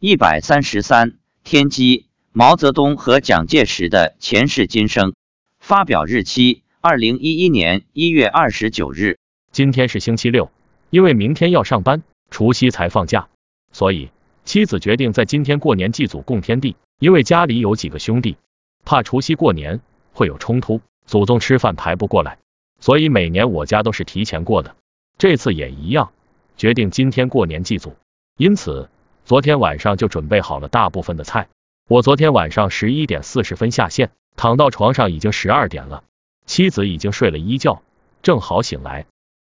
一百三十三，天机：毛泽东和蒋介石的前世今生。发表日期：二零一一年一月二十九日。今天是星期六，因为明天要上班，除夕才放假，所以妻子决定在今天过年祭祖供天地。因为家里有几个兄弟，怕除夕过年会有冲突，祖宗吃饭排不过来，所以每年我家都是提前过的，这次也一样，决定今天过年祭祖。因此，昨天晚上就准备好了大部分的菜。我昨天晚上十一点四十分下线，躺到床上已经十二点了，妻子已经睡了一觉，正好醒来。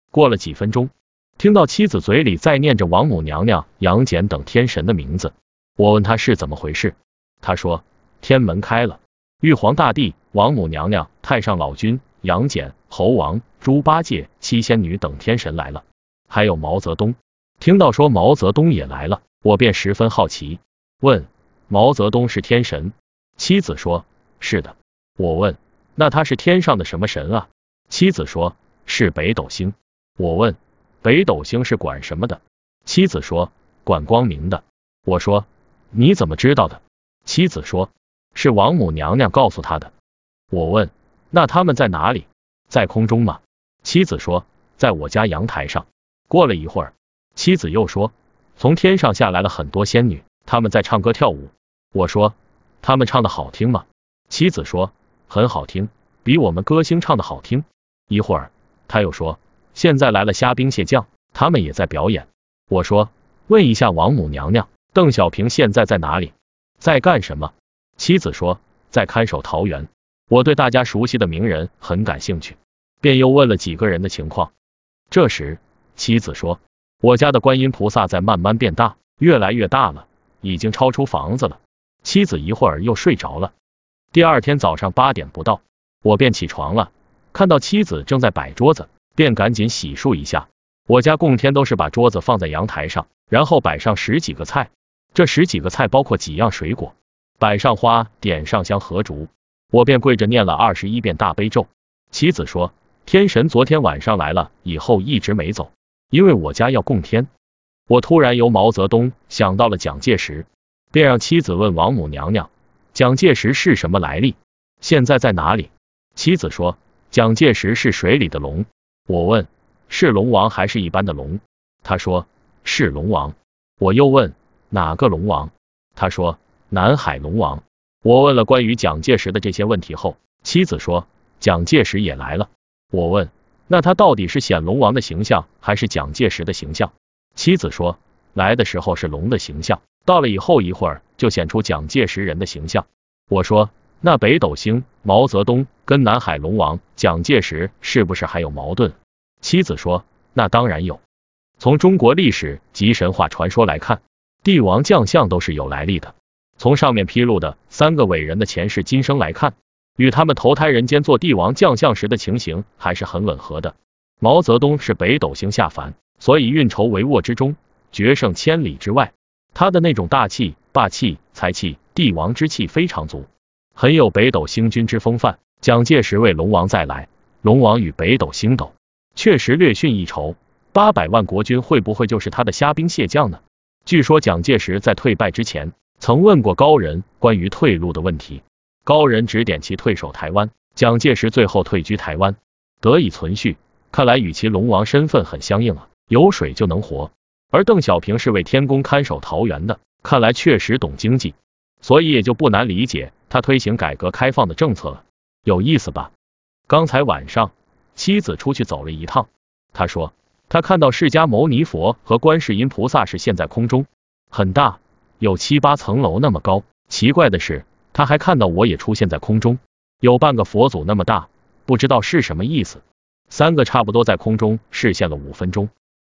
过了几分钟，听到妻子嘴里在念着王母娘娘、杨戬等天神的名字，我问他是怎么回事。他说：“天门开了，玉皇大帝、王母娘娘、太上老君、杨戬、猴王、猪八戒、七仙女等天神来了，还有毛泽东。听到说毛泽东也来了，我便十分好奇，问毛泽东是天神？妻子说：是的。我问那他是天上的什么神啊？妻子说：是北斗星。我问北斗星是管什么的？妻子说：管光明的。我说：你怎么知道的？妻子说：“是王母娘娘告诉他的。”我问：“那他们在哪里？在空中吗？”妻子说：“在我家阳台上。”过了一会儿，妻子又说：“从天上下来了很多仙女，他们在唱歌跳舞。”我说：“他们唱的好听吗？”妻子说：“很好听，比我们歌星唱的好听。”一会儿，他又说：“现在来了虾兵蟹将，他们也在表演。”我说：“问一下王母娘娘，邓小平现在在哪里？”在干什么？妻子说在看守桃园。我对大家熟悉的名人很感兴趣，便又问了几个人的情况。这时妻子说，我家的观音菩萨在慢慢变大，越来越大了，已经超出房子了。妻子一会儿又睡着了。第二天早上八点不到，我便起床了，看到妻子正在摆桌子，便赶紧洗漱一下。我家供天都是把桌子放在阳台上，然后摆上十几个菜。这十几个菜包括几样水果，摆上花，点上香和烛，我便跪着念了二十一遍大悲咒。妻子说，天神昨天晚上来了以后一直没走，因为我家要供天。我突然由毛泽东想到了蒋介石，便让妻子问王母娘娘，蒋介石是什么来历，现在在哪里？妻子说，蒋介石是水里的龙。我问，是龙王还是一般的龙？他说，是龙王。我又问。哪个龙王？他说南海龙王。我问了关于蒋介石的这些问题后，妻子说蒋介石也来了。我问那他到底是显龙王的形象还是蒋介石的形象？妻子说来的时候是龙的形象，到了以后一会儿就显出蒋介石人的形象。我说那北斗星毛泽东跟南海龙王蒋介石是不是还有矛盾？妻子说那当然有。从中国历史及神话传说来看。帝王将相都是有来历的。从上面披露的三个伟人的前世今生来看，与他们投胎人间做帝王将相时的情形还是很吻合的。毛泽东是北斗星下凡，所以运筹帷幄之中，决胜千里之外。他的那种大气、霸气、才气、帝王之气非常足，很有北斗星君之风范。蒋介石为龙王再来，龙王与北斗星斗，确实略逊一筹。八百万国军会不会就是他的虾兵蟹将呢？据说蒋介石在退败之前，曾问过高人关于退路的问题，高人指点其退守台湾，蒋介石最后退居台湾，得以存续。看来与其龙王身份很相应啊，有水就能活。而邓小平是为天宫看守桃园的，看来确实懂经济，所以也就不难理解他推行改革开放的政策了，有意思吧？刚才晚上妻子出去走了一趟，他说。他看到释迦牟尼佛和观世音菩萨是现在空中，很大，有七八层楼那么高。奇怪的是，他还看到我也出现在空中，有半个佛祖那么大，不知道是什么意思。三个差不多在空中视线了五分钟。